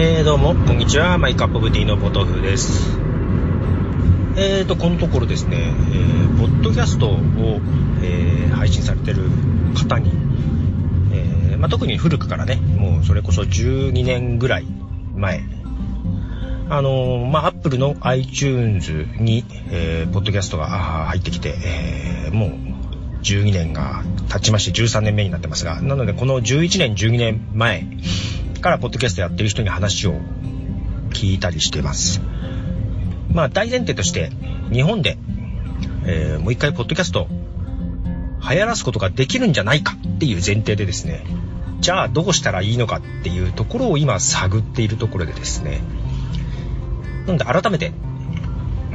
えー、どうも、こんにちは。マイカップブティのポトフです。えーと、このところですね、えー、ポッドキャストを、えー、配信されてる方に、えー、まあ、特に古くからね、もうそれこそ12年ぐらい前、あの、まあ、アップルの iTunes に、えー、ポッドキャストが入ってきて、えー、もう12年が経ちまして13年目になってますが、なのでこの11年、12年前、からポッドキャストやってる人に話を聞いたりしてます。まあ大前提として日本で、えー、もう一回ポッドキャスト流行らすことができるんじゃないかっていう前提でですね、じゃあどうしたらいいのかっていうところを今探っているところでですね、なので改めて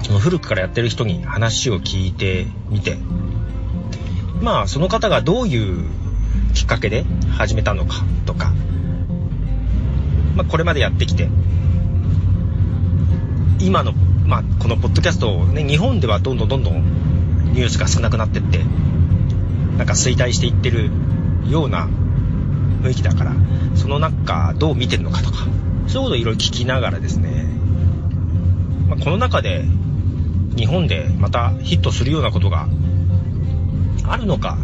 その古くからやってる人に話を聞いてみて、まあその方がどういうきっかけで始めたのかとか、まあ、これまでやってきて、今の、まあ、このポッドキャストをね、日本ではどんどんどんどんニュースが少なくなってって、なんか衰退していってるような雰囲気だから、その中どう見てるのかとか、そういうことをいろいろ聞きながらですね、まあ、この中で日本でまたヒットするようなことがあるのか、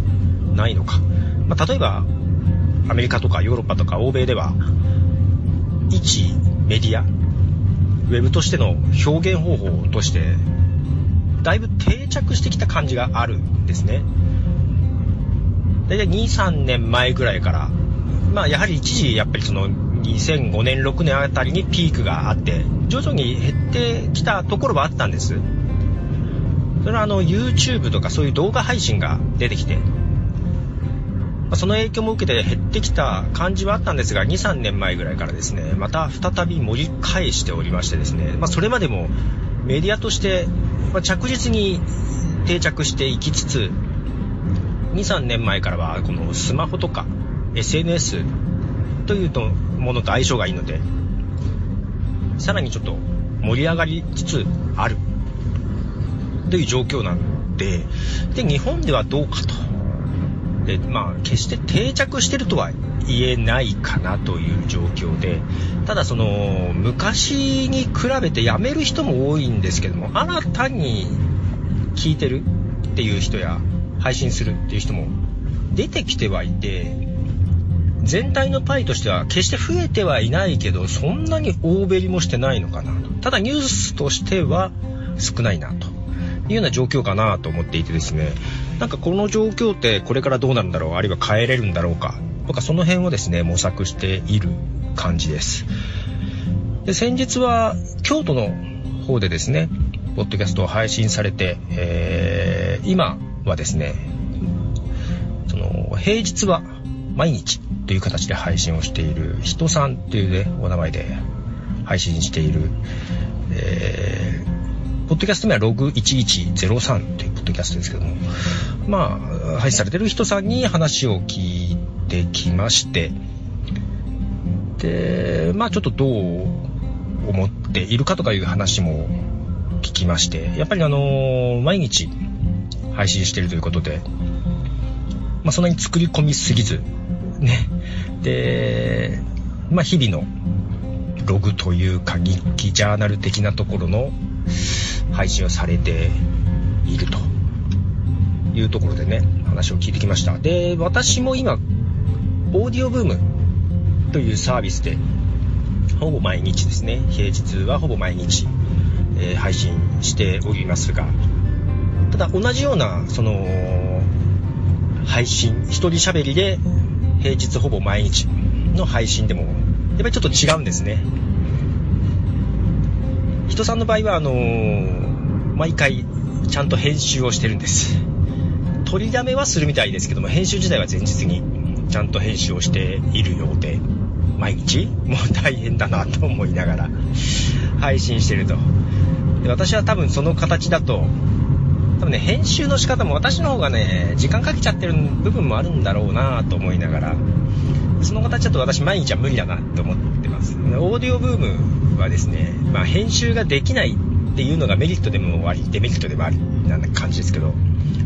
ないのか。まあ、例えば、アメリカとかヨーロッパとか欧米では、一メディア、ウェブとしての表現方法として、だいぶ定着してきた感じがあるんですね。だいたい2、3年前ぐらいから、まあやはり一時やっぱりその2005年、6年あたりにピークがあって、徐々に減ってきたところはあったんです。それはあの YouTube とかそういう動画配信が出てきて、ま、その影響も受けて減ってきた感じはあったんですが、2、3年前ぐらいからですね、また再び盛り返しておりましてですね、まあ、それまでもメディアとして、ま着実に定着していきつつ、2、3年前からはこのスマホとか SNS というとものと相性がいいので、さらにちょっと盛り上がりつつあるという状況なんで、で、日本ではどうかと。で、まあ、決して定着してるとは言えないかなという状況で、ただその、昔に比べて辞める人も多いんですけども、新たに聞いてるっていう人や、配信するっていう人も出てきてはいて、全体のパイとしては決して増えてはいないけど、そんなに大べりもしてないのかなと。ただニュースとしては少ないなというような状況かなと思っていてですね、なんかこの状況ってこれからどうなるんだろうあるいは変えれるんだろうか。とかその辺をですね模索している感じです。で先日は京都の方でですねポッドキャストを配信されて、えー、今はですねその平日は毎日という形で配信をしている人さんっていうねお名前で配信している、えー、ポッドキャスト名はログ1103というポッドキャストですけども、まあ、配信されてる人さんに話を聞いてきまして、で、まあちょっとどう思っているかとかいう話も聞きまして、やっぱりあの毎日配信してるということで、まあそんなに作り込みすぎず、ね、で、まあ日々のログというか日記、ジャーナル的なところの配信をされていると。いうところでね、話を聞いてきました。で、私も今、オーディオブームというサービスで、ほぼ毎日ですね、平日はほぼ毎日、えー、配信しておりますが、ただ同じような、その、配信、一人喋りで、平日ほぼ毎日の配信でも、やっぱりちょっと違うんですね。人さんの場合は、あのー、毎回、ちゃんと編集をしてるんです。取りだめはするみたいですけども、編集自体は前日にちゃんと編集をしているようで、毎日？もう大変だなと思いながら配信してると。で私は多分その形だと、多分ね、編集の仕方も私の方がね、時間かけちゃってる部分もあるんだろうなと思いながら、その形だと私毎日は無理だなと思ってます。オーディオブームはですね、まあ編集ができないっていうのがメリットでもあり、デメリットでもあり、なんな感じですけど、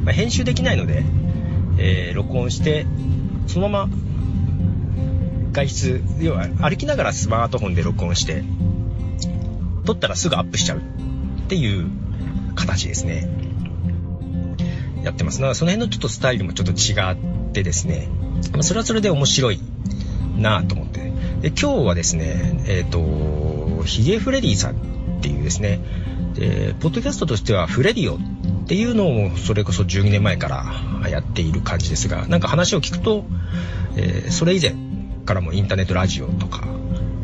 まあ、編集できないので、えー、録音して、そのまま外出、要は歩きながらスマートフォンで録音して、撮ったらすぐアップしちゃうっていう形ですね。やってます。だからその辺のちょっとスタイルもちょっと違ってですね、まそれはそれで面白いなと思って。で、今日はですね、えっ、ー、と、ヒゲフレディさんっていうですね、で、ポッドキャストとしてはフレディオっていうのをそれこそ12年前からやっている感じですが、なんか話を聞くと、えー、それ以前からもインターネットラジオとか、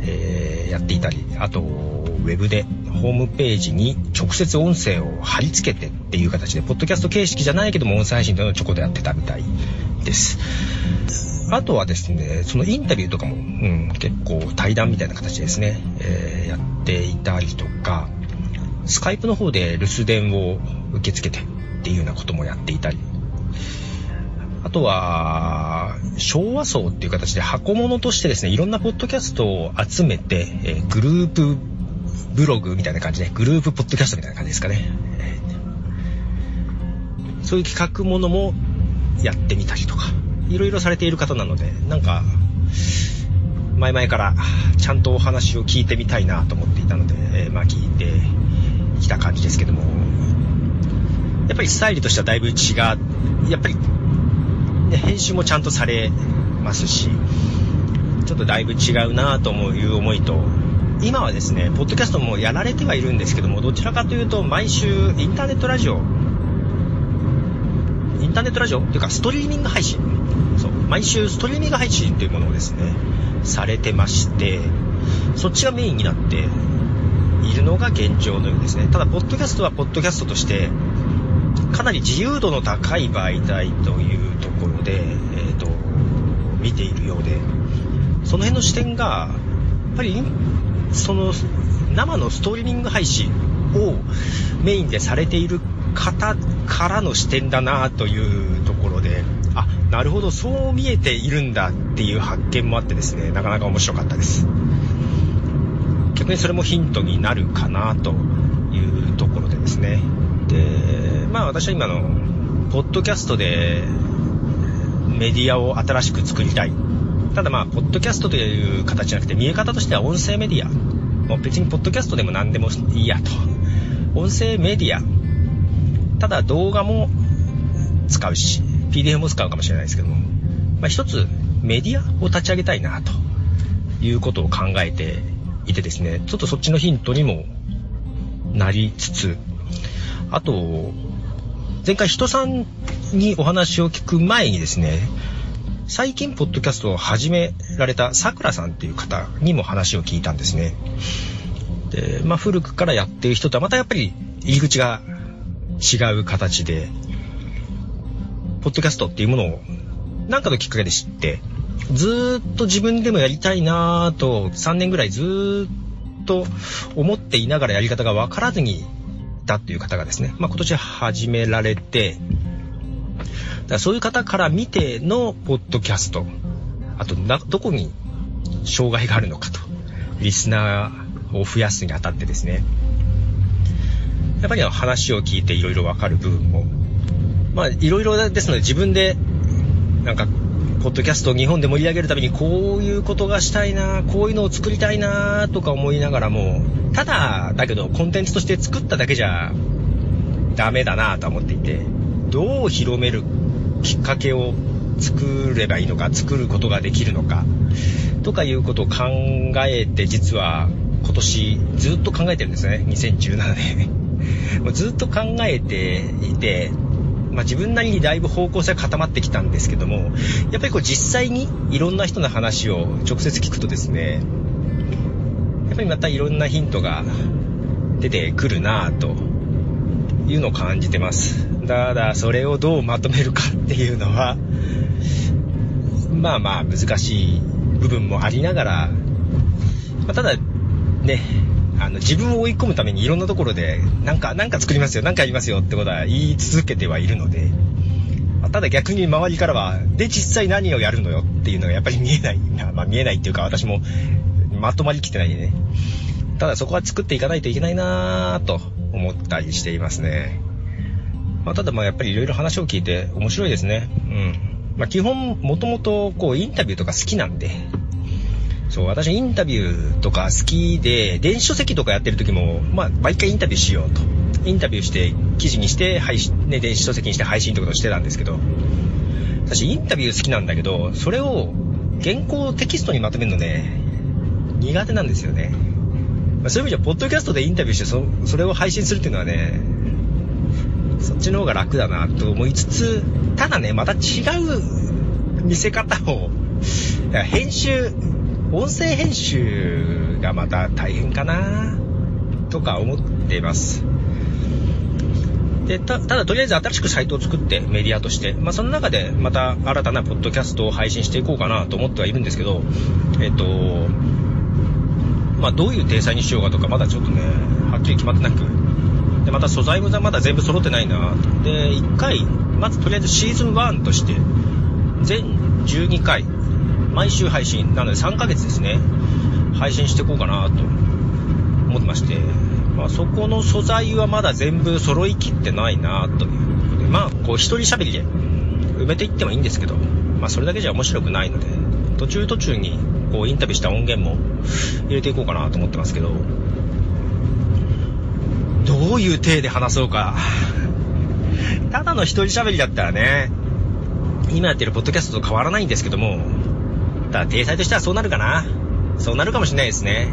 えー、やっていたり、あと、ウェブでホームページに直接音声を貼り付けてっていう形で、ポッドキャスト形式じゃないけども音声配信というのをちょこっとやってたみたいです。あとはですね、そのインタビューとかも、うん、結構対談みたいな形ですね、えー、やっていたりとか、スカイプの方で留守電を受け付けてっていうようなこともやっていたり、あとは、昭和層っていう形で箱物としてですね、いろんなポッドキャストを集めて、えー、グループブログみたいな感じで、グループポッドキャストみたいな感じですかね。えー、そういう企画ものもやってみたりとか、いろいろされている方なので、なんか、前々からちゃんとお話を聞いてみたいなと思っていたので、えー、まあ聞いてきた感じですけども、やっぱりスタイルとしてはだいぶ違う、やっぱり、ね、編集もちゃんとされますし、ちょっとだいぶ違うなという思いと、今はですね、ポッドキャストもやられてはいるんですけども、どちらかというと毎週インターネットラジオ、インターネットラジオ？っていうかストリーミング配信。そう、毎週ストリーミング配信というものをですね、されてまして、そっちがメインになっているのが現状のようですね。ただ、ポッドキャストはポッドキャストとして、かなり自由度の高い媒体というところで、えっ、ー、と、見ているようで、その辺の視点が、やっぱり、その、生のストリーミング配信をメインでされている方からの視点だなというところで、あ、なるほど、そう見えているんだっていう発見もあってですね、なかなか面白かったです。逆にそれもヒントになるかなというところでですね。で、まあ私は今の、ポッドキャストでメディアを新しく作りたい。ただまあ、ポッドキャストという形じゃなくて、見え方としては音声メディア。もう別にポッドキャストでも何でもいいやと。音声メディア。ただ動画も使うし、PDF も使うかもしれないですけども、まあ、一つメディアを立ち上げたいなということを考えていてですね、ちょっとそっちのヒントにもなりつつ、あと、前回人さんにお話を聞く前にですね、最近ポッドキャストを始められたさくらさんっていう方にも話を聞いたんですね。で、まあ古くからやってる人とはまたやっぱり入り口が違う形で、ポッドキャストっていうものをなんかのきっかけで知って、ずっと自分でもやりたいなぁと3年ぐらいずっと思っていながらやり方がわからずにいたっていう方がですね、まあ、今年始められて、だそういう方から見てのポッドキャスト、あとな、どこに障害があるのかと、リスナーを増やすにあたってですね、やっぱり話を聞いていろいろわかる部分もまあ、いろいろですので自分で、なんか、ポッドキャストを日本で盛り上げるためにこういうことがしたいな、こういうのを作りたいな、とか思いながらも、ただ、だけどコンテンツとして作っただけじゃダメだなと思っていて、どう広めるきっかけを作ればいいのか、作ることができるのか、とかいうことを考えて、実は今年ずっと考えてるんですね。2017年。ずっと考えていて、まあ、自分なりにだいぶ方向性が固まってきたんですけども、やっぱりこう実際にいろんな人の話を直接聞くとですね、やっぱりまたいろんなヒントが出てくるなぁというのを感じてます。ただ、それをどうまとめるかっていうのは、まあまあ難しい部分もありながら、まあ、ただね、あの、自分を追い込むためにいろんなところで、なんか、なんか作りますよ、なんかやりますよってことは言い続けてはいるので、まただ逆に周りからは、で、実際何をやるのよっていうのがやっぱり見えない。まあ見えないっていうか私もまとまりきてないんでね。ただそこは作っていかないといけないなぁと思ったりしていますね。まあ、ただまあやっぱりいろいろ話を聞いて面白いですね。うん。まあ基本もともとこうインタビューとか好きなんで、そう、私インタビューとか好きで、電子書籍とかやってる時も、まあ、毎回インタビューしようと。インタビューして、記事にして、配信、ね、電子書籍にして配信ってことをしてたんですけど、私インタビュー好きなんだけど、それを原稿テキストにまとめるのね、苦手なんですよね。まあ、そういう意味じゃ、ポッドキャストでインタビューしてそ、それを配信するっていうのはね、そっちの方が楽だなと思いつつ、ただね、また違う見せ方を、編集、音声編集がまた大変かなとか思っています。で、た、だとりあえず新しくサイトを作ってメディアとして、まあその中でまた新たなポッドキャストを配信していこうかなと思ってはいるんですけど、えっと、まあどういう体裁にしようかとかまだちょっとね、はっきり決まってなく、で、また素材もまだ全部揃ってないなで、1回、まずとりあえずシーズン1として、全12回、毎週配信。なので3ヶ月ですね。配信していこうかなと思ってまして。まあそこの素材はまだ全部揃いきってないなということで。まあこう一人喋りで埋めていってもいいんですけど、まあそれだけじゃ面白くないので、途中途中にこうインタビューした音源も入れていこうかなと思ってますけど、どういう体で話そうか。ただの一人喋りだったらね、今やってるポッドキャストと変わらないんですけども、ただ、体裁としてはそうなるかな。そうなるかもしれないですね。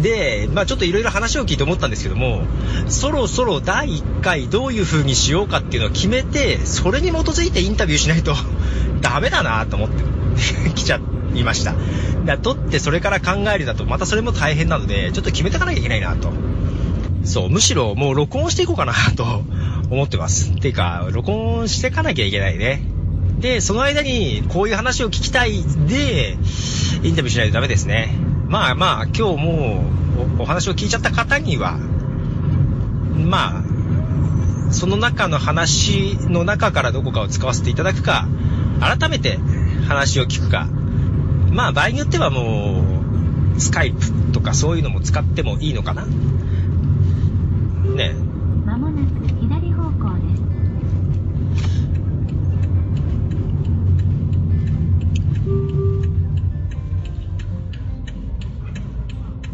で、まあちょっといろいろ話を聞いて思ったんですけども、そろそろ第1回どういう風にしようかっていうのを決めて、それに基づいてインタビューしないと ダメだなと思って 来ちゃいました。だ撮ってそれから考えるだとまたそれも大変なので、ちょっと決めていかなきゃいけないなと。そう、むしろもう録音していこうかなと思ってます。ていうか、録音していかなきゃいけないね。で、その間にこういう話を聞きたいで、インタビューしないとダメですね。まあまあ、今日もうお話を聞いちゃった方には、まあ、その中の話の中からどこかを使わせていただくか、改めて話を聞くか、まあ場合によってはもう、スカイプとかそういうのも使ってもいいのかな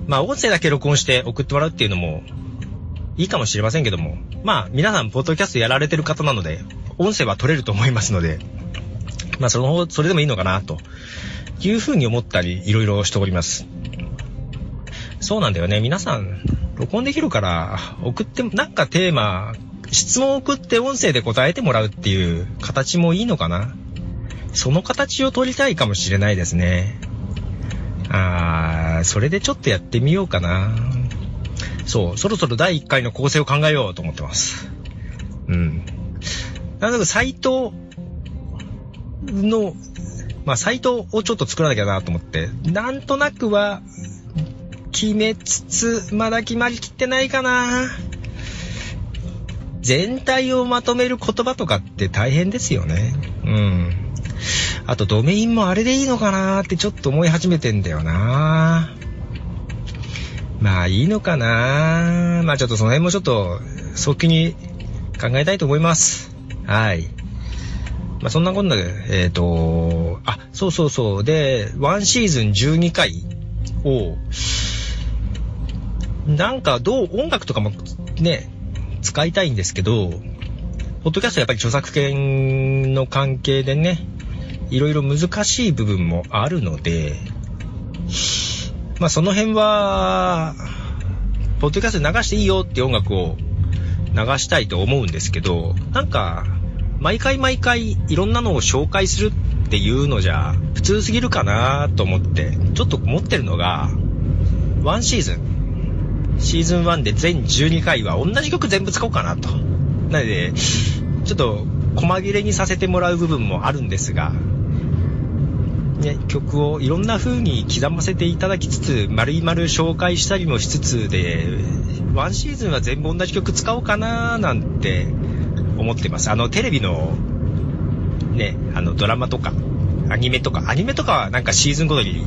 まあ、音声だけ録音して送ってもらうっていうのもいいかもしれませんけども、まあ、皆さん、ポッドキャストやられてる方なので、音声は取れると思いますので、まあ、その、それでもいいのかな、というふうに思ったり、いろいろしております。そうなんだよね。皆さん、録音できるから、送って、なんかテーマ、質問を送って音声で答えてもらうっていう形もいいのかな。その形を取りたいかもしれないですね。あそれでちょっとやってみようかな。そう、そろそろ第1回の構成を考えようと思ってます。うん。なんだかサイトの、まあ、サイトをちょっと作らなきゃなと思って、なんとなくは決めつつ、まだ決まりきってないかな。全体をまとめる言葉とかって大変ですよね。うん。あとドメインもあれでいいのかなってちょっと思い始めてんだよなまあいいのかなまあちょっとその辺もちょっと早期に考えたいと思います。はい。まあそんなこんなで、えっ、ー、と、あ、そうそうそう。で、1シーズン12回を、なんかどう、音楽とかもね、使いたいんですけど、ポッドキャストやっぱり著作権の関係でね、いろいろ難しい部分もあるので、まあその辺は、ポッドキャスト流していいよって音楽を流したいと思うんですけど、なんか、毎回毎回いろんなのを紹介するっていうのじゃ普通すぎるかなと思って、ちょっと思ってるのが、1シーズン、シーズン1で全12回は同じ曲全部使おうかなと。なので、ちょっと細切れにさせてもらう部分もあるんですが、ね、曲をいろんな風に刻ませていただきつつ、丸々紹介したりもしつつで、ワンシーズンは全部同じ曲使おうかななんて思ってます。あの、テレビの、ね、あの、ドラマとか、アニメとか、アニメとかはなんかシーズンごとに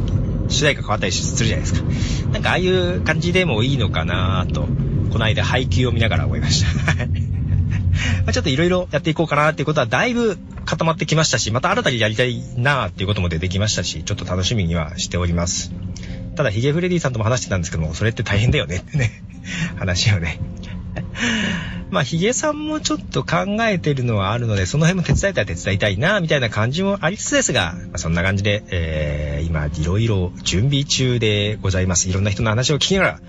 主題歌変わったりするじゃないですか。なんかああいう感じでもいいのかなと、この間配給を見ながら思いました。ちょっといろいろやっていこうかなっていうことはだいぶ固まってきましたし、また新たにやりたいなーっていうことも出てきましたし、ちょっと楽しみにはしております。ただ、ヒゲフレディさんとも話してたんですけども、それって大変だよねってね、話をね。まあ、ヒゲさんもちょっと考えてるのはあるので、その辺も手伝えたら手伝いたいな、みたいな感じもありつつですが、まあ、そんな感じで、えー、今、いろいろ準備中でございます。いろんな人の話を聞きながら、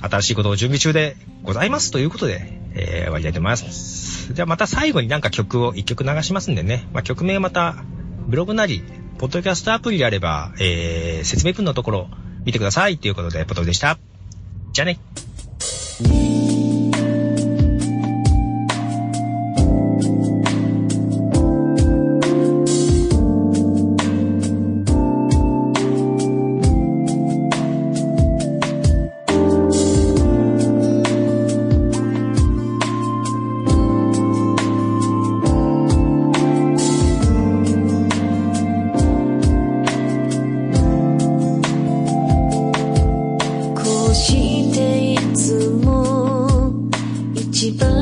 新しいことを準備中でございますということで、えー、終わりたいと思います。じゃあまた最後になんか曲を一曲流しますんでね、まあ、曲名また、ブログなり、ポッドキャストアプリであれば、えー、説明文のところ見てくださいということで、ポトルでした。じゃあね。していつも一番